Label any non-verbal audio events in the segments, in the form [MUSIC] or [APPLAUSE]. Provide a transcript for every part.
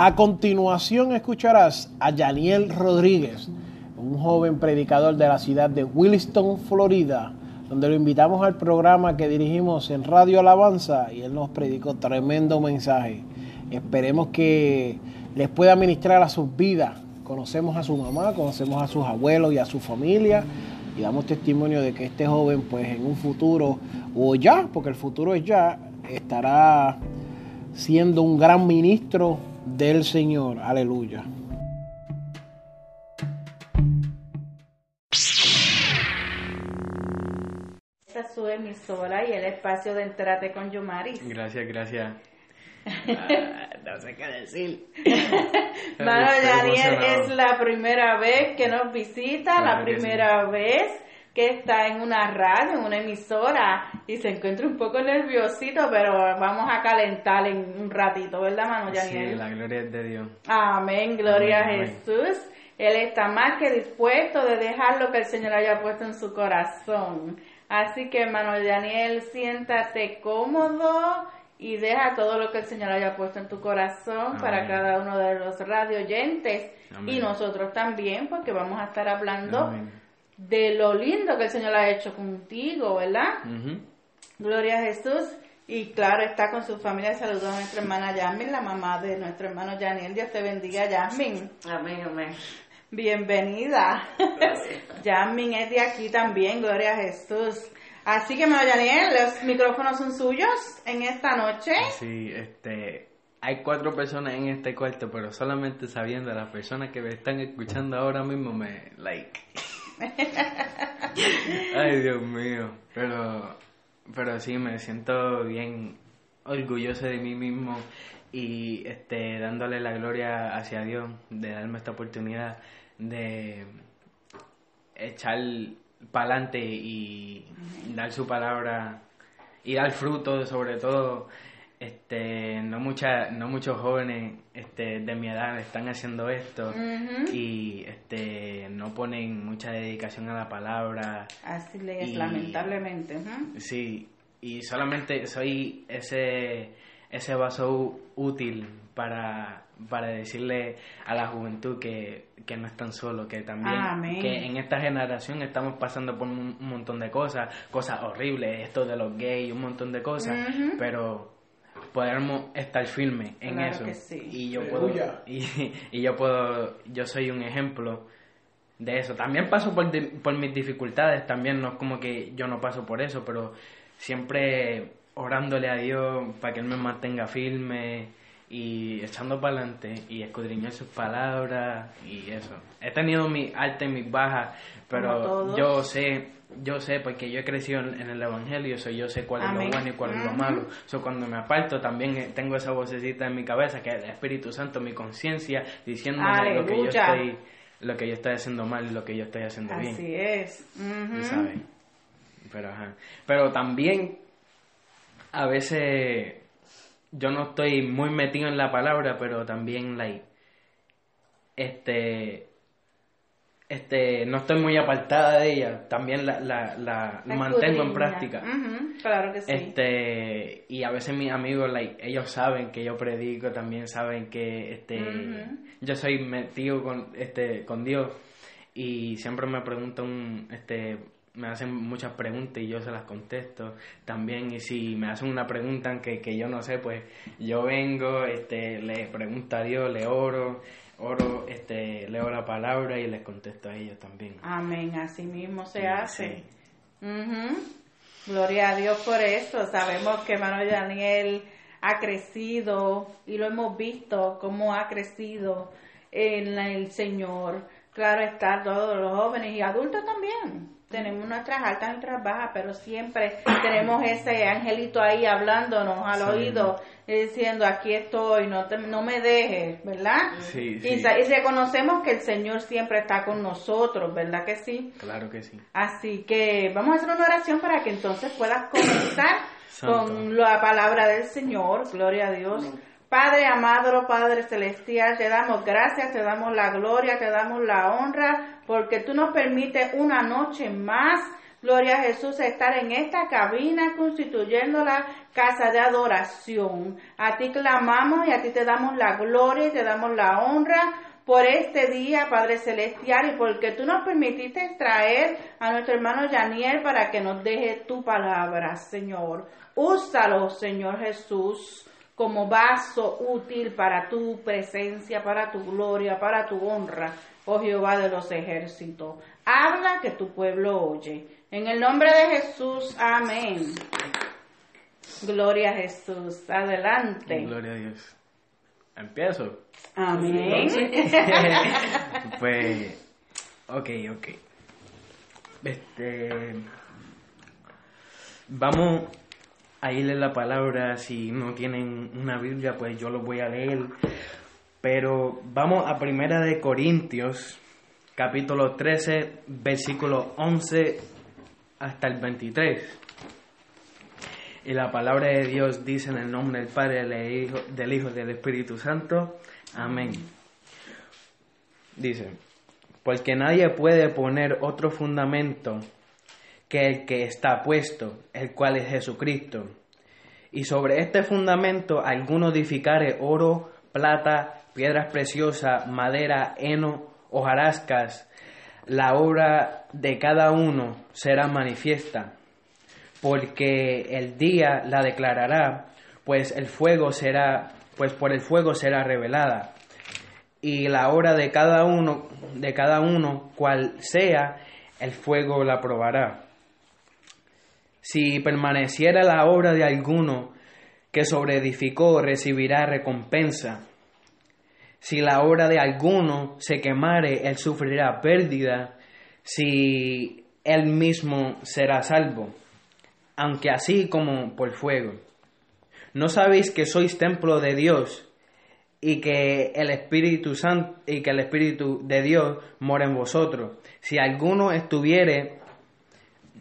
A continuación escucharás a Daniel Rodríguez, un joven predicador de la ciudad de Williston, Florida, donde lo invitamos al programa que dirigimos en Radio Alabanza y él nos predicó tremendo mensaje. Esperemos que les pueda ministrar a sus vidas. Conocemos a su mamá, conocemos a sus abuelos y a su familia y damos testimonio de que este joven pues en un futuro o ya, porque el futuro es ya, estará siendo un gran ministro del Señor. Aleluya. Esta es su emisora y el espacio de Entrate con Yomaris. Gracias, gracias. [LAUGHS] Ah, no sé qué decir. Mano, Daniel es la primera vez que nos visita, Claro la primera vez que está en una radio, en una emisora y se encuentra un poco nerviosito, pero vamos a calentar en un ratito, ¿verdad, mano, Sí, la gloria es de Dios. Amén, gloria Amén, a amén. Jesús. Él está más que dispuesto de dejar lo que el Señor haya puesto en su corazón. Así que, hermano Daniel, siéntate cómodo y deja todo lo que el Señor haya puesto en tu corazón Amén. para cada uno de los radio oyentes Amén. y nosotros también, porque vamos a estar hablando Amén. De lo lindo que el Señor ha hecho contigo, ¿verdad? Gloria a Jesús. Y claro, está con su familia. Saludos a nuestra hermana Yasmin, la mamá de nuestro hermano Daniel. Dios te bendiga, Yasmin. Amén, amén. Bienvenida. [LAUGHS] Yasmin es de aquí también, gloria a Jesús. Así que, hermano Daniel, los micrófonos son suyos en esta noche. Sí, este, hay cuatro personas en este cuarto, pero solamente sabiendo las personas que me están escuchando ahora mismo me like. [LAUGHS] Ay, Dios mío, pero, pero sí me siento bien orgulloso de mí mismo y este, dándole la gloria hacia Dios de darme esta oportunidad de echar para adelante y dar su palabra y dar fruto sobre todo este no mucha, no muchos jóvenes este de mi edad están haciendo esto y este no ponen mucha dedicación a la palabra Así le es, Y- lamentablemente. sí y solamente soy ese ese vaso útil para para decirle a la juventud que, que no están solos, que también Amén. que en esta generación estamos pasando por un, un montón de cosas, cosas horribles, esto de los gays, un montón de cosas, pero podemos estar firmes en Claro eso. que sí. Y yo puedo y, y yo puedo yo soy un ejemplo de eso. También paso por, mis dificultades, también no es como que yo no paso por eso, pero siempre orándole a Dios para que Él me mantenga firme y echando para adelante y escudriñar sus palabras y eso. He tenido mi alta y mis bajas, pero yo sé, yo sé porque yo he crecido en, en el Evangelio, so yo sé cuál es Amén. lo bueno y cuál es lo malo. So, cuando me aparto también eh, tengo esa vocecita en mi cabeza que es el Espíritu Santo, mi conciencia, diciéndome lo que yo estoy lo que yo estoy haciendo mal y lo que yo estoy haciendo bien. Así es. Ujú. Tú sabes. Pero, ajá. Pero también a veces yo no estoy muy metido en la palabra, pero también like este este no estoy muy apartada de ella, también la, la, la La mantengo en práctica. Claro que sí. Este, y a veces mis amigos, like, ellos saben que yo predico, también saben que este, yo soy metido con, este, con Dios. Y siempre me preguntan, este, me hacen muchas preguntas y yo se las contesto también. Y si me hacen una pregunta que, que yo no sé, pues yo vengo, este, le pregunto a Dios, le oro, oro, este, leo la palabra y les contesto a ellos también. Amén, así mismo se Sí, hace. sí. Gloria a Dios por eso. Sabemos que Manuel Daniel ha crecido y lo hemos visto cómo ha crecido en el Señor. Claro está, todos los jóvenes y adultos también. Tenemos nuestras altas y nuestras bajas, pero siempre tenemos ese angelito ahí hablándonos al Sí. oído, y diciendo, aquí estoy, no, te- no me dejes, ¿verdad? Sí, Y, sí, sa- y reconocemos que el Señor siempre está con nosotros, ¿verdad que sí? claro que sí. Así que vamos a hacer una oración para que entonces puedas comenzar con la palabra del Señor. Gloria a Dios. Padre amado, Padre celestial, te damos gracias, te damos la gloria, te damos la honra, porque tú nos permites una noche más Gloria a Jesús, estar en esta cabina constituyendo la casa de adoración. A ti clamamos y a ti te damos la gloria y te damos la honra por este día, Padre Celestial, y porque tú nos permitiste traer a nuestro hermano Yaniel para que nos deje tu palabra, Señor. Úsalo, Señor Jesús, como vaso útil para tu presencia, para tu gloria, para tu honra, oh Jehová de los ejércitos. Habla que tu pueblo oye. En el nombre de Jesús, amén. Gloria a Jesús. Adelante. Gloria a Dios. Empiezo. Amén. [LAUGHS] pues, ok, ok. Este, vamos a irle la palabra. Si no tienen una Biblia, pues yo lo voy a leer. Pero vamos a Primera de Corintios, capítulo 13, versículo 11 hasta el 23. Y la palabra de Dios dice en el nombre del Padre, del Hijo, del Hijo y del Espíritu Santo. Amén. Dice, porque nadie puede poner otro fundamento que el que está puesto, el cual es Jesucristo. Y sobre este fundamento alguno edificare oro, plata, piedras preciosas, madera, heno, hojarascas, la obra de cada uno será manifiesta, porque el día la declarará, pues el fuego será, pues por el fuego será revelada. Y la obra de cada uno, de cada uno, cual sea, el fuego la probará. Si permaneciera la obra de alguno que sobreedificó, recibirá recompensa. Si la obra de alguno se quemare, él sufrirá pérdida, si él mismo será salvo, aunque así como por fuego. ¿No sabéis que sois templo de Dios y que el Espíritu Santo y que el Espíritu de Dios mora en vosotros? Si alguno estuviere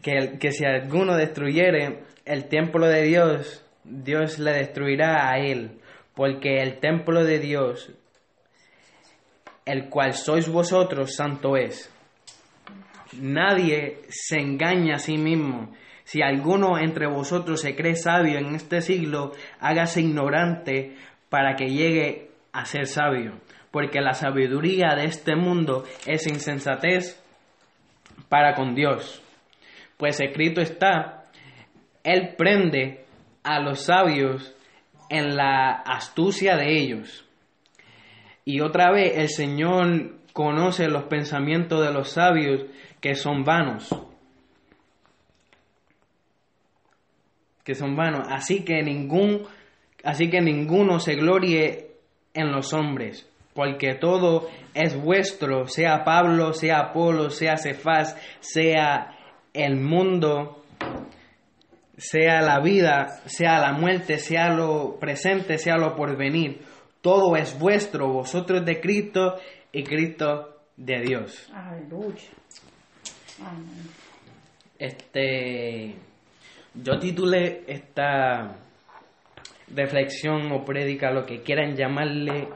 que, que si alguno destruyere el templo de Dios, Dios le destruirá a él, porque el templo de Dios el cual sois vosotros, santo es. Nadie se engaña a sí mismo. Si alguno entre vosotros se cree sabio en este siglo, hágase ignorante para que llegue a ser sabio. Porque la sabiduría de este mundo es insensatez para con Dios. Pues escrito está, Él prende a los sabios en la astucia de ellos. Y otra vez el Señor conoce los pensamientos de los sabios que son vanos. Que son vanos. Así que ningún, así que ninguno se glorie en los hombres, porque todo es vuestro, sea Pablo, sea Apolo, sea Cefás, sea el mundo, sea la vida, sea la muerte, sea lo presente, sea lo porvenir todo es vuestro, vosotros de Cristo y Cristo de Dios. Aleluya. Amén. Este, yo titulé esta reflexión o prédica, lo que quieran llamarle,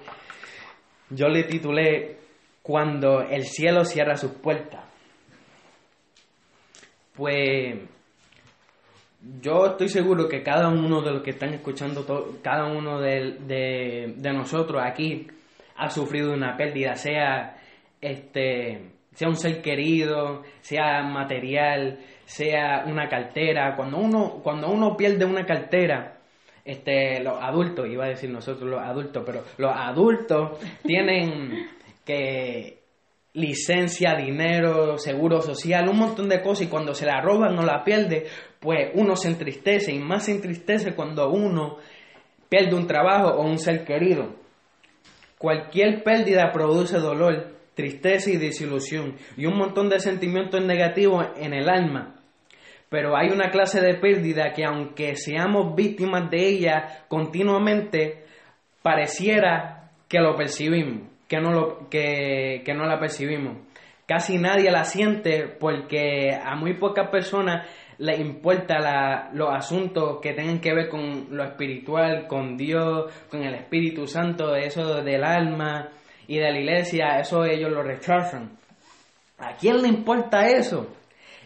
yo le titulé Cuando el cielo cierra sus puertas. Pues yo estoy seguro que cada uno de los que están escuchando, cada uno de, de, nosotros aquí ha sufrido una pérdida, sea este sea un ser querido, sea material, sea una cartera. Cuando uno, cuando uno pierde una cartera, este, los adultos, iba a decir nosotros los adultos, pero los adultos tienen que licencia, dinero, seguro social, un montón de cosas y cuando se la roban o la pierde, pues uno se entristece y más se entristece cuando uno pierde un trabajo o un ser querido. Cualquier pérdida produce dolor, tristeza y desilusión y un montón de sentimientos negativos en el alma. Pero hay una clase de pérdida que aunque seamos víctimas de ella continuamente, pareciera que lo percibimos que no, lo, que, no la percibimos. Casi nadie la siente porque a muy pocas personas les importa los asuntos que tengan que ver con lo espiritual, con Dios, con el Espíritu Santo, eso del alma y de la iglesia, eso ellos lo rechazan. ¿A quién le importa eso?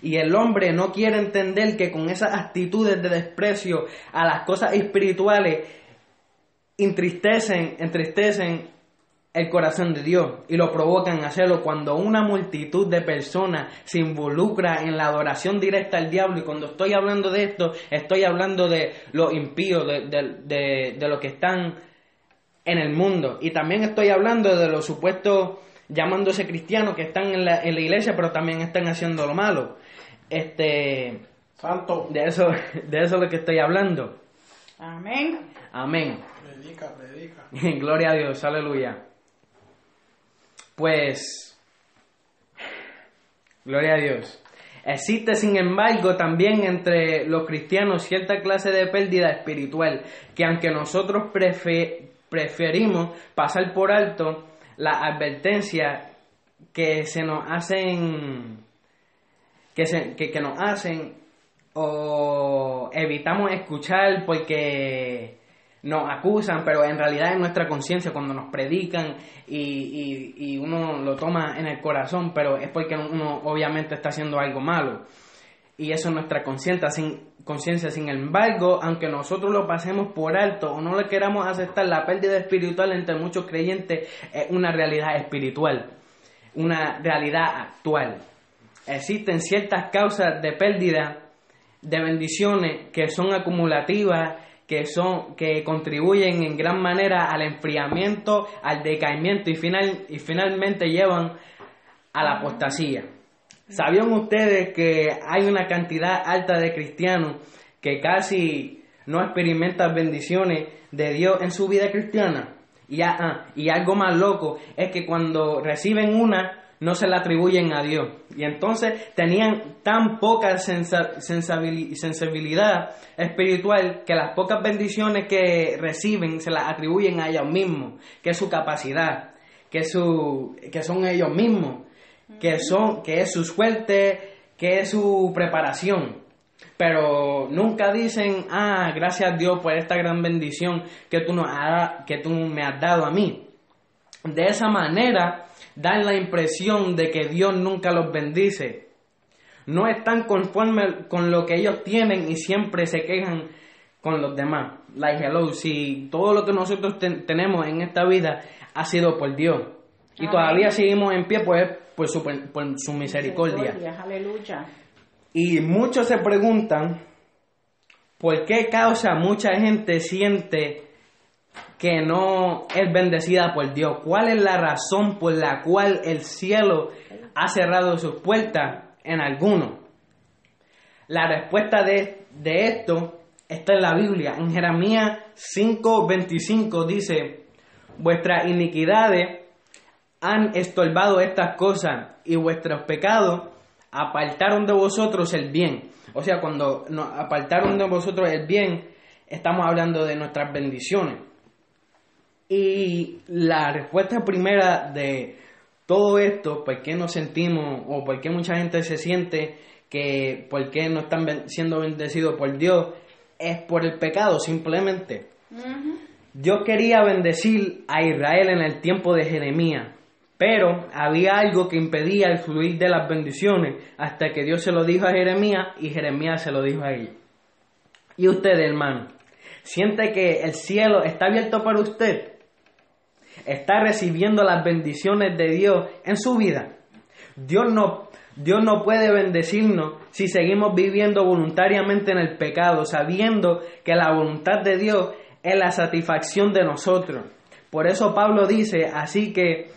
Y el hombre no quiere entender que con esas actitudes de desprecio a las cosas espirituales entristecen, entristecen el corazón de Dios y lo provocan a hacerlo cuando una multitud de personas se involucra en la adoración directa al diablo y cuando estoy hablando de esto estoy hablando de los impíos, de, de, de, los que están en el mundo y también estoy hablando de los supuestos llamándose cristianos que están en la, en la iglesia pero también están haciendo lo malo. Este, Santo. De eso, de eso es lo que estoy hablando. Amén. Amén. Predica, predica. [LAUGHS] Gloria a Dios, aleluya. Pues, gloria a Dios. Existe, sin embargo, también entre los cristianos cierta clase de pérdida espiritual que aunque nosotros preferimos pasar por alto la advertencia que se nos hacen que, se, que, que nos hacen o evitamos escuchar porque nos acusan, pero en realidad es nuestra conciencia cuando nos predican y, y, uno lo toma en el corazón, pero es porque uno obviamente está haciendo algo malo. Y eso es nuestra conciencia, sin, conciencia. Sin embargo, aunque nosotros lo pasemos por alto o no le queramos aceptar, la pérdida espiritual entre muchos creyentes es una realidad espiritual, una realidad actual. Existen ciertas causas de pérdida de bendiciones que son acumulativas que son que contribuyen en gran manera al enfriamiento, al decaimiento y final y finalmente llevan a la apostasía. ¿Sabían ustedes que hay una cantidad alta de cristianos que casi no experimentan bendiciones de Dios en su vida cristiana? Y, ah, y algo más loco es que cuando reciben una, no se la atribuyen a Dios. Y entonces tenían tan poca sensibilidad espiritual que las pocas bendiciones que reciben se las atribuyen a ellos mismos, que es su capacidad, que, su, que son ellos mismos, que, son, que es su suerte, que es su preparación. Pero nunca dicen, ah, gracias a Dios por esta gran bendición que tú, nos que tú me has dado a mí. De esa manera, dan la impresión de que Dios nunca los bendice. No están conformes con lo que ellos tienen y siempre se quejan con los demás. Like hello, si todo lo que nosotros tenemos en esta vida ha sido por Dios y todavía seguimos en pie, pues por su, por su misericordia. Aleluya. Y muchos se preguntan por qué causa mucha gente siente que no es bendecida por Dios? ¿Cuál es la razón por la cual el cielo ha cerrado sus puertas en alguno? La respuesta de, de esto está en la Biblia. En Jeremías 5:25 dice, vuestras iniquidades han estorbado estas cosas y vuestros pecados apartaron de vosotros el bien. O sea, cuando nos apartaron de vosotros el bien, estamos hablando de nuestras bendiciones. Y la respuesta primera de todo esto, por qué nos sentimos o por qué mucha gente se siente que por qué no están siendo bendecidos por Dios, es por el pecado simplemente. Dios quería bendecir a Israel en el tiempo de Jeremías, pero había algo que impedía el fluir de las bendiciones hasta que Dios se lo dijo a Jeremías y Jeremías se lo dijo a él. ¿Y usted, hermano? ¿Siente que el cielo está abierto para usted? Está recibiendo las bendiciones de Dios en su vida. Dios no, Dios no puede bendecirnos si seguimos viviendo voluntariamente en el pecado, sabiendo que la voluntad de Dios es la satisfacción de nosotros. Por eso Pablo dice, así que,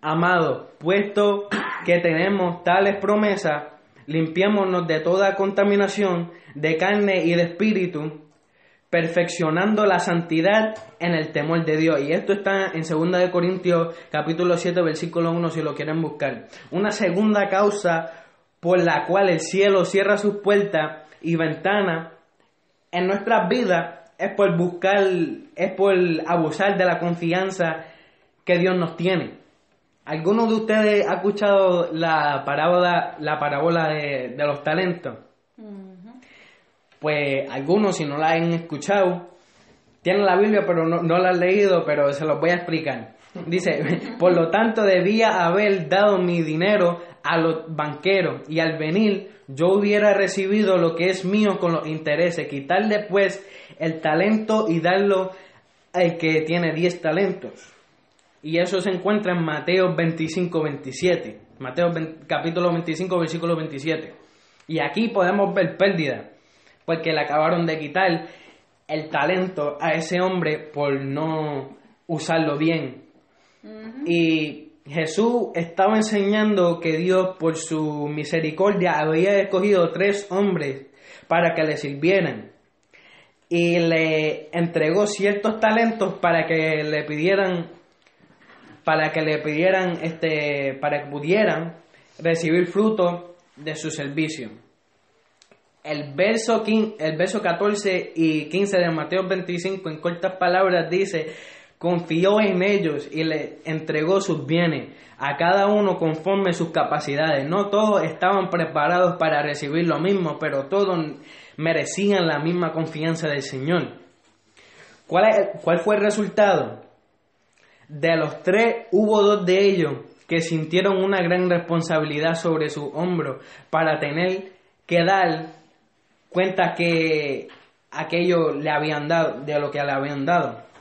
amado, puesto que tenemos tales promesas, limpiémonos de toda contaminación de carne y de espíritu, perfeccionando la santidad en el temor de Dios. Y esto está en 2 de Corintios capítulo 7 versículo 1 si lo quieren buscar. Una segunda causa por la cual el cielo cierra sus puertas y ventanas en nuestras vidas es por buscar, es por abusar de la confianza que Dios nos tiene. ¿Alguno de ustedes ha escuchado la parábola, la parábola de, los talentos? Pues algunos si no la han escuchado, tienen la Biblia pero no, la han leído, pero se los voy a explicar. Dice, [LAUGHS] por lo tanto debía haber dado mi dinero a los banqueros y al venir yo hubiera recibido lo que es mío con los intereses, quitarle pues el talento y darlo al que tiene 10 talentos. Y eso se encuentra en Mateo 25, 27. Mateo capítulo 25, versículo 27. Y aquí podemos ver pérdida, porque le acabaron de quitar el talento a ese hombre por no usarlo bien. Y Jesús estaba enseñando que Dios por su misericordia había escogido tres hombres para que le sirvieran y le entregó ciertos talentos para que le pidieran para que le pidieran este para que pudieran recibir fruto de su servicio. El verso, el verso 14 y 15 de Mateo 25 en cortas palabras dice confió en ellos y le entregó sus bienes a cada uno conforme sus capacidades. No todos estaban preparados para recibir lo mismo, pero todos merecían la misma confianza del Señor. ¿Cuál, cuál fue el resultado? De los tres hubo dos de ellos que sintieron una gran responsabilidad sobre su hombro para tener que dar cuenta que aquello le habían dado, de lo que le habían dado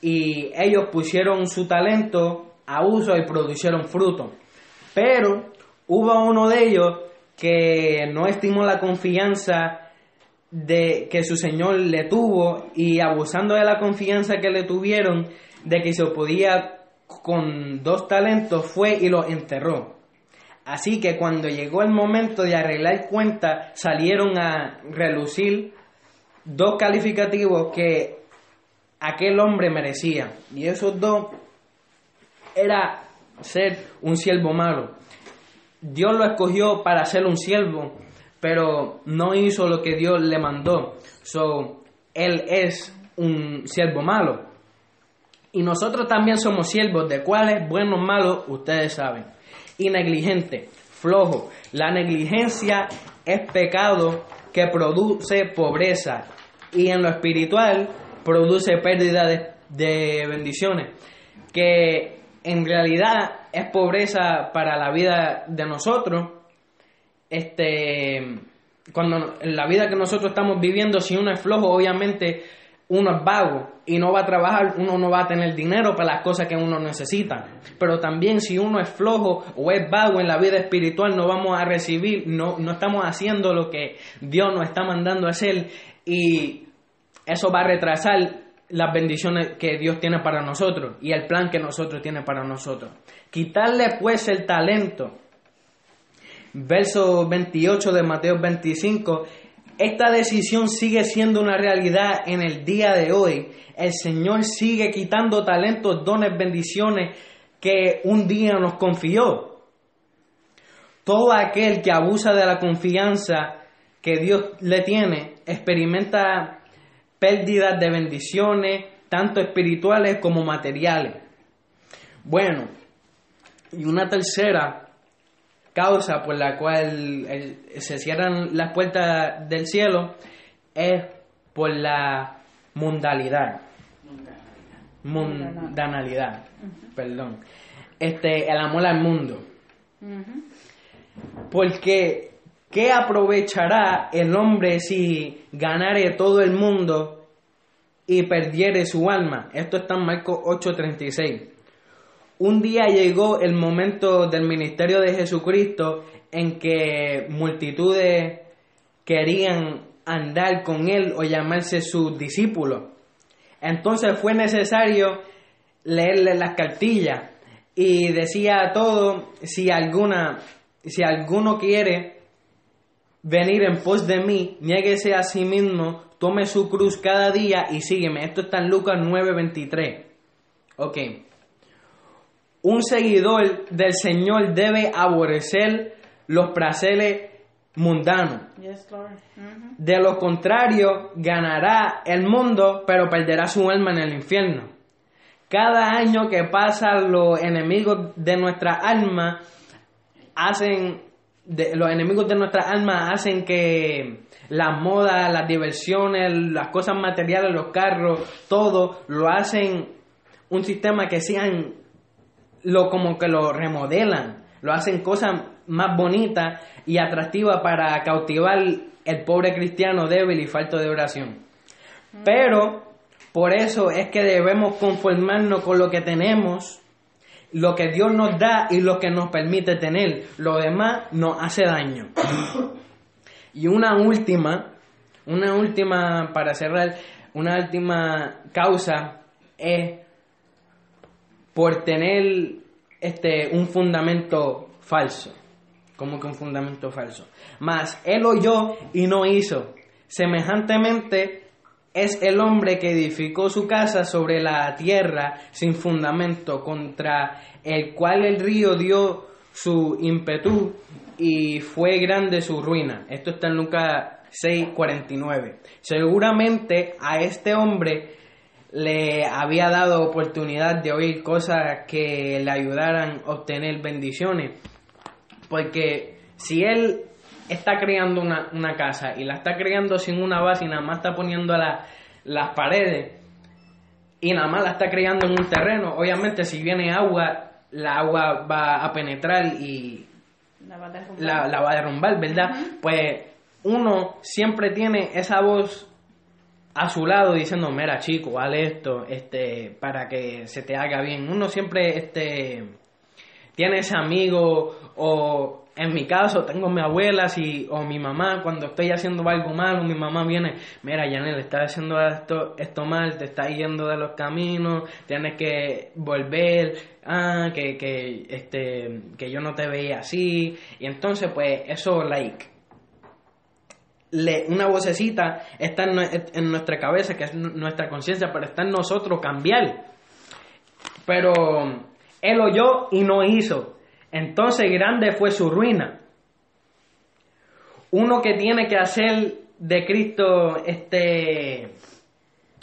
y ellos pusieron su talento a uso y produjeron fruto. Pero hubo uno de ellos que no estimó la confianza de que su Señor le tuvo y abusando de la confianza que le tuvieron de que se podía con dos talentos fue y los enterró. Así que cuando llegó el momento de arreglar cuenta salieron a relucir dos calificativos que aquel hombre merecía. Y esos dos era ser un siervo malo. Dios lo escogió para ser un siervo, pero no hizo lo que Dios le mandó. So, él es un siervo malo. Y nosotros también somos siervos, de cuáles, buenos malos, ustedes saben. Y negligente, flojo. La negligencia es pecado que produce pobreza. Y en lo espiritual, produce pérdida de, bendiciones, que en realidad es pobreza para la vida de nosotros. Este, cuando la vida que nosotros estamos viviendo, si uno es flojo, obviamente uno es vago y no va a trabajar, uno no va a tener dinero para las cosas que uno necesita. Pero también si uno es flojo o es vago en la vida espiritual, no vamos a recibir, no, no estamos haciendo lo que Dios nos está mandando a hacer y eso va a retrasar las bendiciones que Dios tiene para nosotros y el plan que nosotros tiene para nosotros. Quitarle pues el talento. Verso 28 de Mateo 25. Esta decisión sigue siendo una realidad en el día de hoy. El Señor sigue quitando talentos, dones, bendiciones que un día nos confió. Todo aquel que abusa de la confianza que Dios le tiene experimenta pérdidas de bendiciones, tanto espirituales como materiales. Bueno, y una tercera causa por la cual se cierran las puertas del cielo es por la mundalidad. Mundanalidad. Perdón. Este, el amor al mundo. Porque ¿Qué aprovechará el hombre si ganare todo el mundo y perdiere su alma? Esto está en Marcos 8:36. Un día llegó el momento del ministerio de Jesucristo en que multitudes querían andar con él o llamarse sus discípulos. Entonces fue necesario leerle las cartillas y decía a todo si alguna si alguno quiere venir en pos de mí, niéguese a sí mismo, tome su cruz cada día y sígueme. Esto está en Lucas 9:23. Ok. Un seguidor del Señor debe aborrecer los placeres mundanos. De lo contrario, ganará el mundo, pero perderá su alma en el infierno. Cada año que pasa, los enemigos de nuestra alma hacen los enemigos de nuestra alma hacen que la moda, las diversiones, las cosas materiales, los carros, todo lo hacen un sistema que sean lo como que lo remodelan, lo hacen cosas más bonita y atractiva para cautivar el pobre cristiano débil y falto de oración. Pero por eso es que debemos conformarnos con lo que tenemos, lo que Dios nos da y lo que nos permite tener. Lo demás nos hace daño. Y una última, una última, para cerrar, una última causa es por tener este, un fundamento falso. Como que un fundamento falso. Más él oyó y no hizo. Semejantemente es el hombre que edificó su casa sobre la tierra sin fundamento, contra el cual el río dio su ímpetu y fue grande su ruina. Esto está en Lucas 6:49. Seguramente a este hombre le había dado oportunidad de oír cosas que le ayudaran a obtener bendiciones. Porque si él está creando una, una, casa y la está creando sin una base y nada más está poniendo la, las paredes y nada más la está creando en un terreno, obviamente si viene agua, la agua va a penetrar y la va a derrumbar, la, va a derrumbar ¿verdad? Pues uno siempre tiene esa voz a su lado diciendo, mira chico, vale esto, este, para que se te haga bien. Uno siempre este, tiene ese amigo o en mi caso, tengo mi abuela si, o mi mamá, cuando estoy haciendo algo malo, mi mamá viene, mira, Yanel, estás haciendo esto, esto mal, te estás yendo de los caminos, tienes que volver, ah, que, que, este, que yo no te veía así. Y entonces, pues, eso, like, le, una vocecita está en, en nuestra cabeza, que es nuestra conciencia, pero está en nosotros cambiar. Pero él oyó y no hizo. Entonces grande fue su ruina. Uno que tiene que hacer de Cristo este...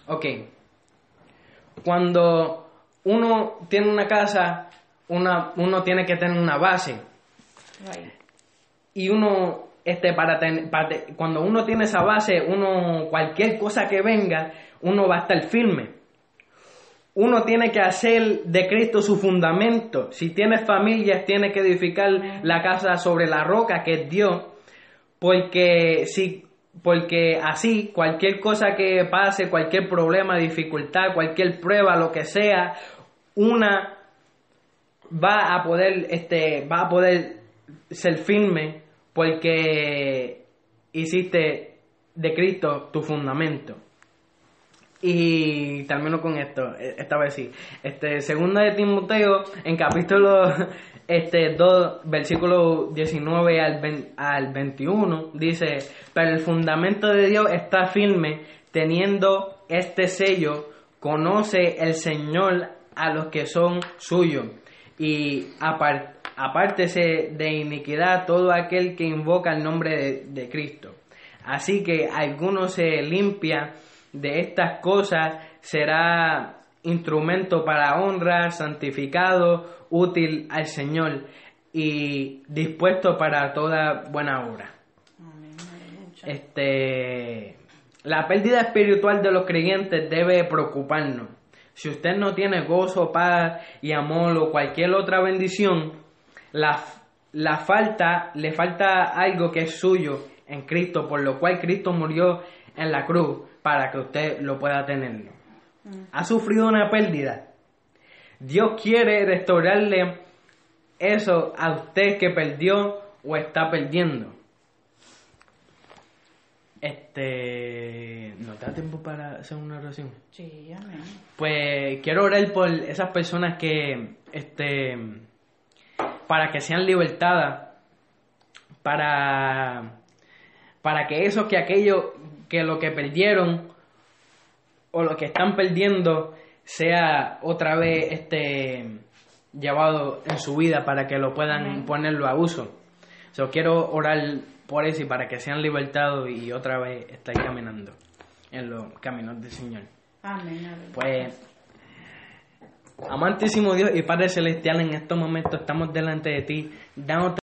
Ok. Cuando uno tiene una casa, una, uno tiene que tener una base. Y uno, este, para, para cuando uno tiene esa base, uno, cualquier cosa que venga, uno va a estar firme uno tiene que hacer de Cristo su fundamento. Si tienes familias, tiene que edificar la casa sobre la roca que es Dios. Porque, si, porque así, cualquier cosa que pase, cualquier problema, dificultad, cualquier prueba, lo que sea, una va a poder, este, va a poder ser firme porque hiciste de Cristo tu fundamento. Y termino con esto, e, esta vez sí. Este, segunda de Timoteo, en capítulo [LAUGHS] este, 2, versículo 19 al, al 21, dice, pero el fundamento de Dios está firme, teniendo este sello, conoce el Señor a los que son suyos, y apártese de iniquidad todo aquel que invoca el nombre de, de Cristo. Así que alguno se limpia de estas cosas será instrumento para honra, santificado, útil al Señor y dispuesto para toda buena obra. Este, la pérdida espiritual de los creyentes debe preocuparnos. Si usted no tiene gozo, paz y amor o cualquier otra bendición, la, la falta, le falta algo que es suyo en Cristo, por lo cual Cristo murió en la cruz para que usted lo pueda tener. Ha sufrido una pérdida. Dios quiere restaurarle eso a usted que perdió o está perdiendo. Este, ¿no da tiempo para hacer una oración? Sí, amén. Pues quiero orar por esas personas que, este, para que sean libertadas, para, para que eso, que aquello que lo que perdieron o lo que están perdiendo sea otra vez este llevado en su vida para que lo puedan ponerlo a uso. Yo quiero orar por eso y para que sean libertados y otra vez estar caminando en los caminos del Señor. Amén. Pues, amantísimo Dios y Padre Celestial, en estos momentos estamos delante de ti. Danos